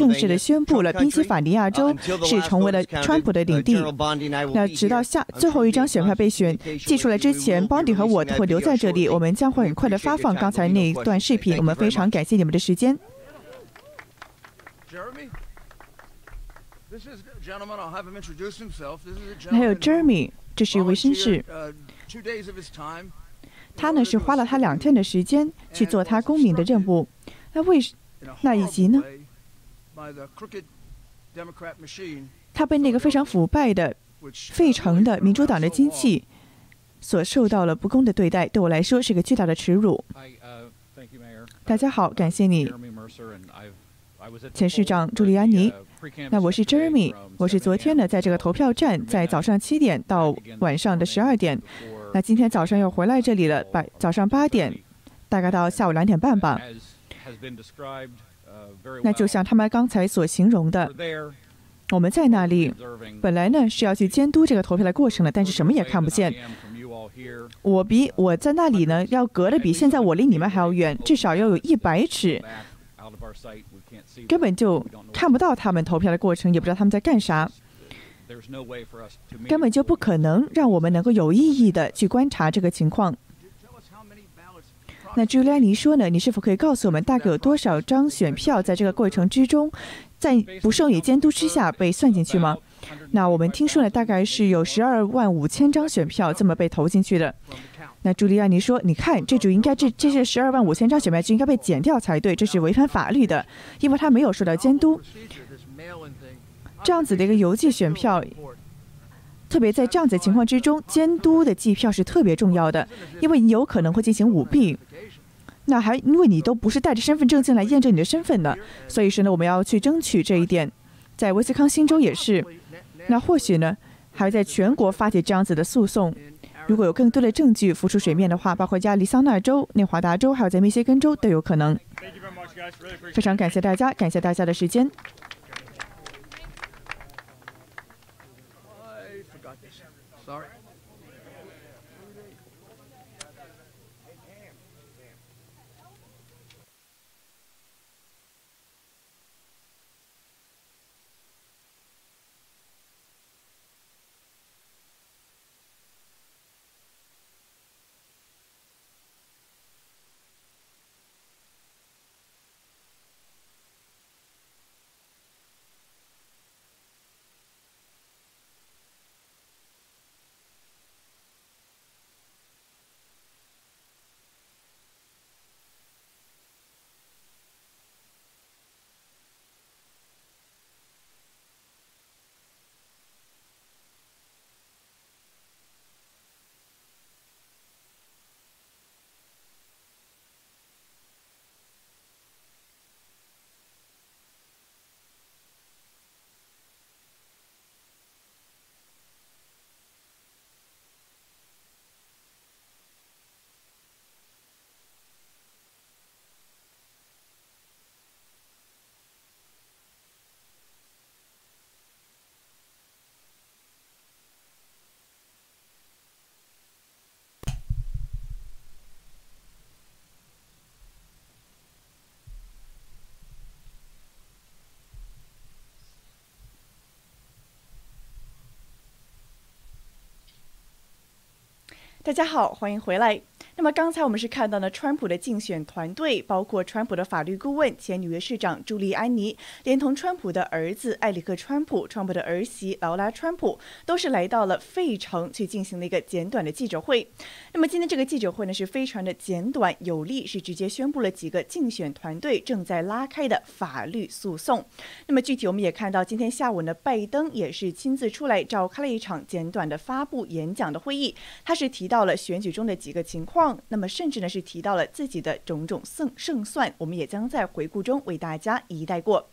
正式的宣布了宾夕法尼亚州是成为了川普的领地。那直到下最后一张选票被选寄出来之前，Bondi 和我都会留在这里。我们将会很快的发放刚才那一段视频。我们非常感谢你们的时间。还有 Jeremy，这是一位绅士。他呢是花了他两天的时间去做他公民的任务。那为那以及呢？他被那个非常腐败的、费城的民主党的机器所受到了不公的对待，对我来说是个巨大的耻辱。大家好，感谢你，前市长朱利安尼。那我是 Jeremy，我是昨天呢在这个投票站，在早上七点到晚上的十二点。那今天早上又回来这里了，八早上八点，大概到下午两点半吧。那就像他们刚才所形容的，我们在那里，本来呢是要去监督这个投票的过程的，但是什么也看不见。我比我在那里呢要隔得比现在我离你们还要远，至少要有一百尺，根本就看不到他们投票的过程，也不知道他们在干啥，根本就不可能让我们能够有意义的去观察这个情况。那朱利安尼说呢？你是否可以告诉我们，大概有多少张选票在这个过程之中，在不受你监督之下被算进去吗？那我们听说呢，大概是有十二万五千张选票这么被投进去的。那朱利安尼说：“你看，这就应该这这些十二万五千张选票就应该被剪掉才对，这是违反法律的，因为他没有受到监督。这样子的一个邮寄选票。”特别在这样子的情况之中，监督的计票是特别重要的，因为你有可能会进行舞弊。那还因为你都不是带着身份证进来验证你的身份的，所以说呢，我们要去争取这一点。在威斯康星州也是，那或许呢，还在全国发起这样子的诉讼。如果有更多的证据浮出水面的话，包括加利桑那州、内华达州，还有在密歇根州都有可能。非常感谢大家，感谢大家的时间。大家好，欢迎回来。那么刚才我们是看到了川普的竞选团队，包括川普的法律顾问、前纽约市长朱利安尼，连同川普的儿子埃里克·川普、川普的儿媳劳拉·川普，都是来到了费城去进行了一个简短的记者会。那么今天这个记者会呢，是非常的简短有力，是直接宣布了几个竞选团队正在拉开的法律诉讼。那么具体我们也看到，今天下午呢，拜登也是亲自出来召开了一场简短的发布演讲的会议，他是提到了选举中的几个情况。那么，甚至呢是提到了自己的种种胜胜算，我们也将在回顾中为大家一一带过。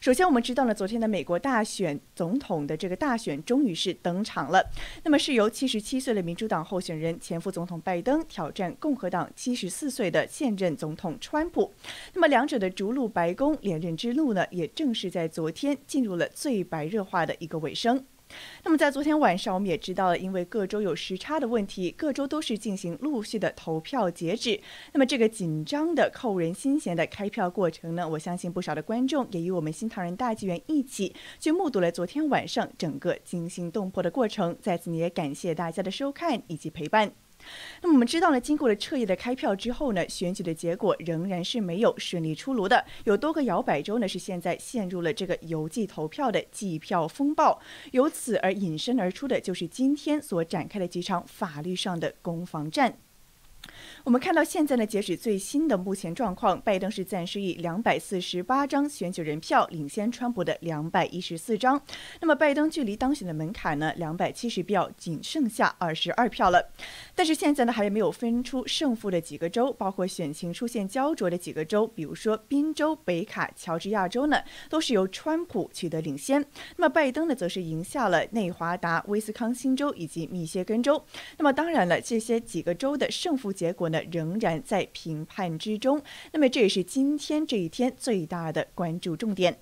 首先，我们知道呢，昨天的美国大选总统的这个大选终于是登场了。那么，是由七十七岁的民主党候选人前副总统拜登挑战共和党七十四岁的现任总统川普。那么，两者的逐鹿白宫连任之路呢，也正是在昨天进入了最白热化的一个尾声。那么在昨天晚上，我们也知道了，因为各州有时差的问题，各州都是进行陆续的投票截止。那么这个紧张的、扣人心弦的开票过程呢，我相信不少的观众也与我们新唐人大纪元一起去目睹了昨天晚上整个惊心动魄的过程。在此，也感谢大家的收看以及陪伴。那么我们知道呢，经过了彻夜的开票之后呢，选举的结果仍然是没有顺利出炉的。有多个摇摆州呢是现在陷入了这个邮寄投票的计票风暴，由此而引申而出的就是今天所展开的几场法律上的攻防战。我们看到现在呢，截止最新的目前状况，拜登是暂时以两百四十八张选举人票领先川普的两百一十四张。那么拜登距离当选的门槛呢，两百七十票仅剩下二十二票了。但是现在呢，还没有分出胜负的几个州，包括选情出现焦灼的几个州，比如说宾州、北卡、乔治亚州呢，都是由川普取得领先。那么拜登呢，则是赢下了内华达、威斯康星州以及密歇根州。那么当然了，这些几个州的胜负结果呢？仍然在评判之中，那么这也是今天这一天最大的关注重点。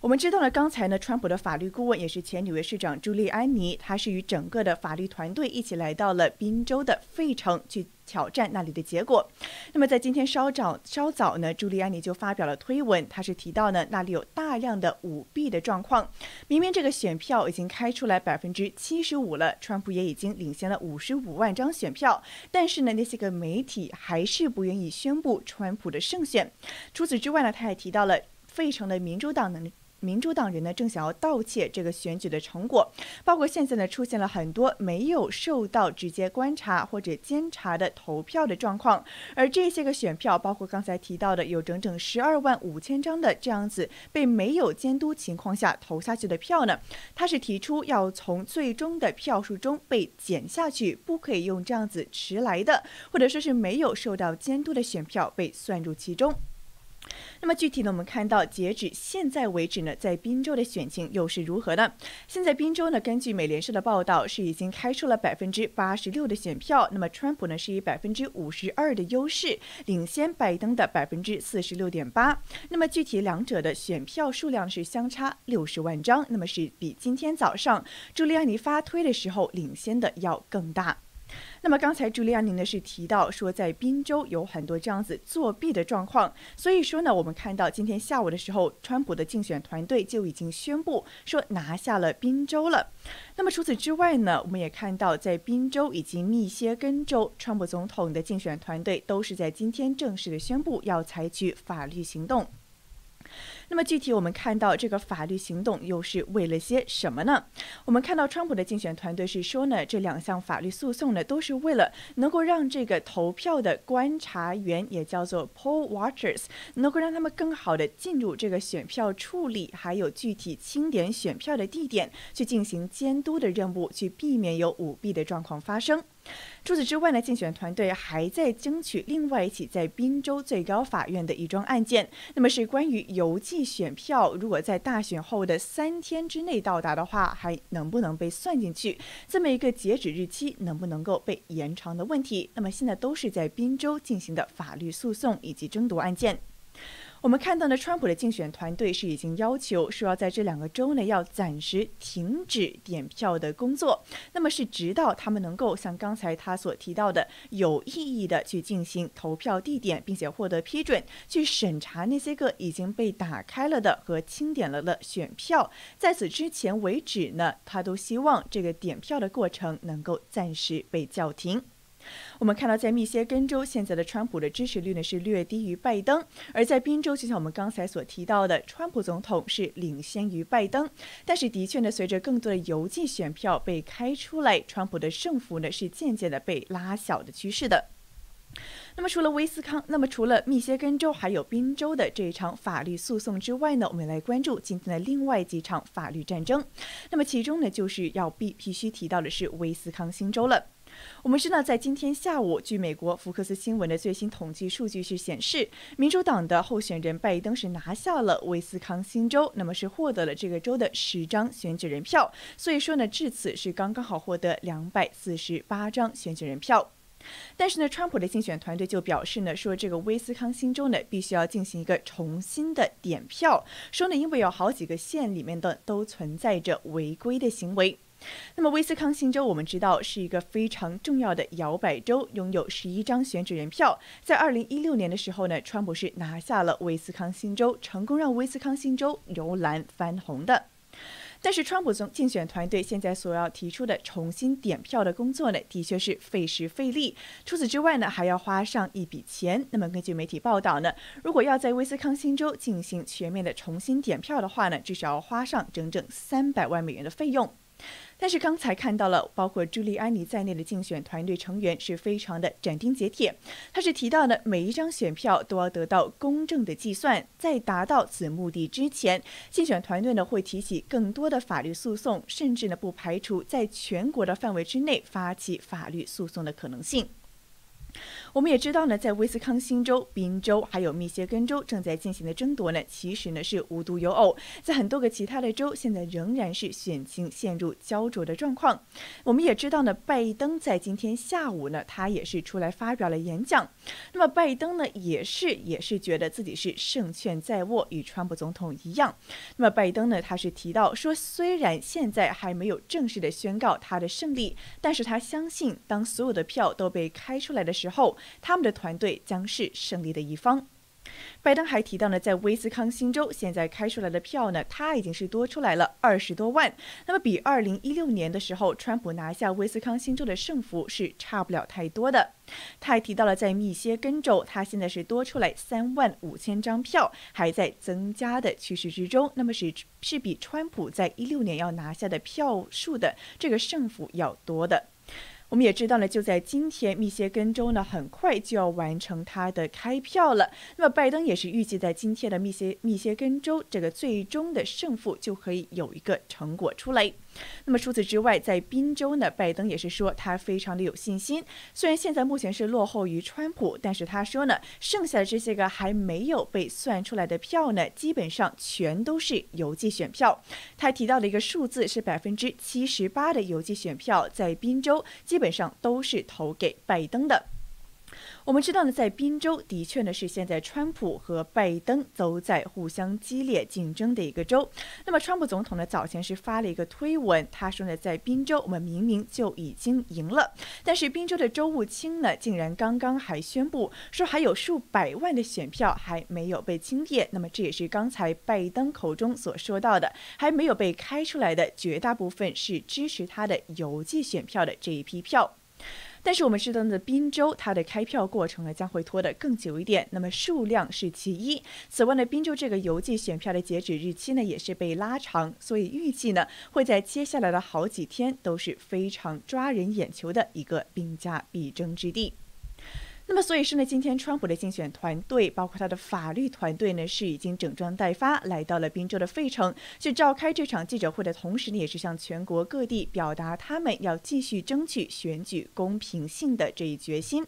我们知道了，刚才呢，川普的法律顾问也是前纽约市长朱利安尼，他是与整个的法律团队一起来到了宾州的费城去挑战那里的结果。那么在今天稍早稍早呢，朱利安尼就发表了推文，他是提到呢，那里有大量的舞弊的状况。明明这个选票已经开出来百分之七十五了，川普也已经领先了五十五万张选票，但是呢，那些个媒体还是不愿意宣布川普的胜选。除此之外呢，他还提到了费城的民主党能。民主党人呢，正想要盗窃这个选举的成果，包括现在呢，出现了很多没有受到直接观察或者监察的投票的状况，而这些个选票，包括刚才提到的有整整十二万五千张的这样子被没有监督情况下投下去的票呢，他是提出要从最终的票数中被减下去，不可以用这样子迟来的，或者说是没有受到监督的选票被算入其中。那么具体呢，我们看到截止现在为止呢，在宾州的选情又是如何呢？现在宾州呢，根据美联社的报道，是已经开出了百分之八十六的选票。那么川普呢，是以百分之五十二的优势领先拜登的百分之四十六点八。那么具体两者的选票数量是相差六十万张，那么是比今天早上朱利安尼发推的时候领先的要更大。那么刚才朱莉安尼呢是提到说，在宾州有很多这样子作弊的状况，所以说呢，我们看到今天下午的时候，川普的竞选团队就已经宣布说拿下了宾州了。那么除此之外呢，我们也看到在宾州以及密歇根州，川普总统的竞选团队都是在今天正式的宣布要采取法律行动。那么具体我们看到这个法律行动又是为了些什么呢？我们看到川普的竞选团队是说呢，这两项法律诉讼呢都是为了能够让这个投票的观察员，也叫做 poll watchers，能够让他们更好的进入这个选票处理，还有具体清点选票的地点去进行监督的任务，去避免有舞弊的状况发生。除此之外呢，竞选团队还在争取另外一起在宾州最高法院的一桩案件，那么是关于邮寄选票，如果在大选后的三天之内到达的话，还能不能被算进去？这么一个截止日期能不能够被延长的问题？那么现在都是在宾州进行的法律诉讼以及争夺案件。我们看到呢，川普的竞选团队是已经要求说要在这两个州呢要暂时停止点票的工作，那么是直到他们能够像刚才他所提到的有意义的去进行投票地点，并且获得批准去审查那些个已经被打开了的和清点了的选票，在此之前为止呢，他都希望这个点票的过程能够暂时被叫停。我们看到，在密歇根州，现在的川普的支持率呢是略低于拜登；而在宾州，就像我们刚才所提到的，川普总统是领先于拜登。但是，的确呢，随着更多的邮寄选票被开出来，川普的胜负呢是渐渐的被拉小的趋势的。那么，除了威斯康，那么除了密歇根州还有宾州的这一场法律诉讼之外呢，我们来关注今天的另外几场法律战争。那么，其中呢，就是要必必须提到的是威斯康星州了。我们知道，在今天下午，据美国福克斯新闻的最新统计数据是显示，民主党的候选人拜登是拿下了威斯康星州，那么是获得了这个州的十张选举人票。所以说呢，至此是刚刚好获得两百四十八张选举人票。但是呢，川普的竞选团队就表示呢，说这个威斯康星州呢必须要进行一个重新的点票，说呢，因为有好几个县里面的都存在着违规的行为。那么威斯康星州我们知道是一个非常重要的摇摆州，拥有十一张选举人票。在二零一六年的时候呢，川普是拿下了威斯康星州，成功让威斯康星州由蓝翻红的。但是，川普总竞选团队现在所要提出的重新点票的工作呢，的确是费时费力。除此之外呢，还要花上一笔钱。那么，根据媒体报道呢，如果要在威斯康星州进行全面的重新点票的话呢，至少要花上整整三百万美元的费用。但是刚才看到了，包括朱利安尼在内的竞选团队成员是非常的斩钉截铁。他是提到呢，每一张选票都要得到公正的计算，在达到此目的之前，竞选团队呢会提起更多的法律诉讼，甚至呢不排除在全国的范围之内发起法律诉讼的可能性。我们也知道呢，在威斯康星州、宾州还有密歇根州正在进行的争夺呢，其实呢是无独有偶，在很多个其他的州，现在仍然是选情陷入焦灼的状况。我们也知道呢，拜登在今天下午呢，他也是出来发表了演讲。那么拜登呢，也是也是觉得自己是胜券在握，与川普总统一样。那么拜登呢，他是提到说，虽然现在还没有正式的宣告他的胜利，但是他相信，当所有的票都被开出来的时候。他们的团队将是胜利的一方。拜登还提到呢，在威斯康星州现在开出来的票呢，他已经是多出来了二十多万。那么比二零一六年的时候，川普拿下威斯康星州的胜负是差不了太多的。他还提到了在密歇根州，他现在是多出来三万五千张票，还在增加的趋势之中。那么是是比川普在一六年要拿下的票数的这个胜负要多的。我们也知道呢，就在今天，密歇根州呢很快就要完成它的开票了。那么拜登也是预计在今天的密歇密歇根州这个最终的胜负就可以有一个成果出来。那么除此之外，在宾州呢，拜登也是说他非常的有信心。虽然现在目前是落后于川普，但是他说呢，剩下的这些个还没有被算出来的票呢，基本上全都是邮寄选票。他提到的一个数字是百分之七十八的邮寄选票在宾州基本上都是投给拜登的。我们知道呢，在宾州的确呢是现在川普和拜登都在互相激烈竞争的一个州。那么川普总统呢早前是发了一个推文，他说呢，在宾州我们明明就已经赢了，但是宾州的州务卿呢竟然刚刚还宣布说还有数百万的选票还没有被清点。那么这也是刚才拜登口中所说到的还没有被开出来的绝大部分是支持他的邮寄选票的这一批票。但是我们知道呢，滨州它的开票过程呢将会拖得更久一点。那么数量是其一，此外呢，滨州这个邮寄选票的截止日期呢也是被拉长，所以预计呢会在接下来的好几天都是非常抓人眼球的一个兵家必争之地。那么，所以说呢，今天川普的竞选团队，包括他的法律团队呢，是已经整装待发，来到了宾州的费城，去召开这场记者会的同时呢，也是向全国各地表达他们要继续争取选举公平性的这一决心。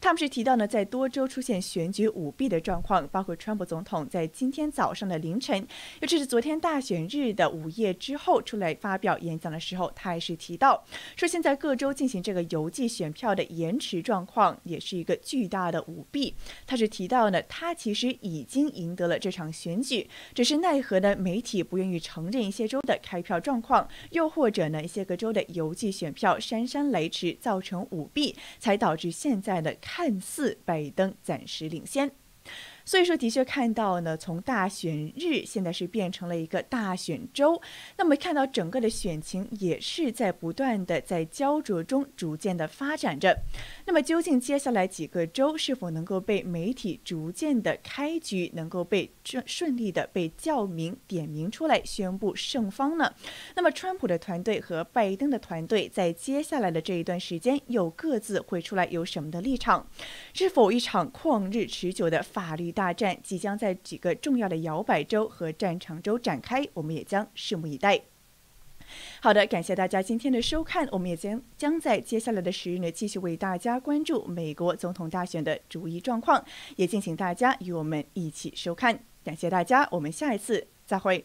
他们是提到呢，在多州出现选举舞弊的状况，包括川普总统在今天早上的凌晨，尤其是昨天大选日的午夜之后出来发表演讲的时候，他也是提到说，现在各州进行这个邮寄选票的延迟状况，也是一个。巨大的舞弊，他是提到呢，他其实已经赢得了这场选举，只是奈何呢，媒体不愿意承认一些州的开票状况，又或者呢，一些个州的邮寄选票姗姗来迟，造成舞弊，才导致现在的看似拜登暂时领先。所以说，的确看到呢，从大选日现在是变成了一个大选周，那么看到整个的选情也是在不断的在焦灼中逐渐的发展着。那么究竟接下来几个州是否能够被媒体逐渐的开局，能够被顺顺利的被叫名点名出来宣布胜方呢？那么川普的团队和拜登的团队在接下来的这一段时间又各自会出来有什么的立场？是否一场旷日持久的法律？大战即将在几个重要的摇摆州和战场州展开，我们也将拭目以待。好的，感谢大家今天的收看，我们也将将在接下来的时日呢继续为大家关注美国总统大选的逐一状况，也敬请大家与我们一起收看。感谢大家，我们下一次再会。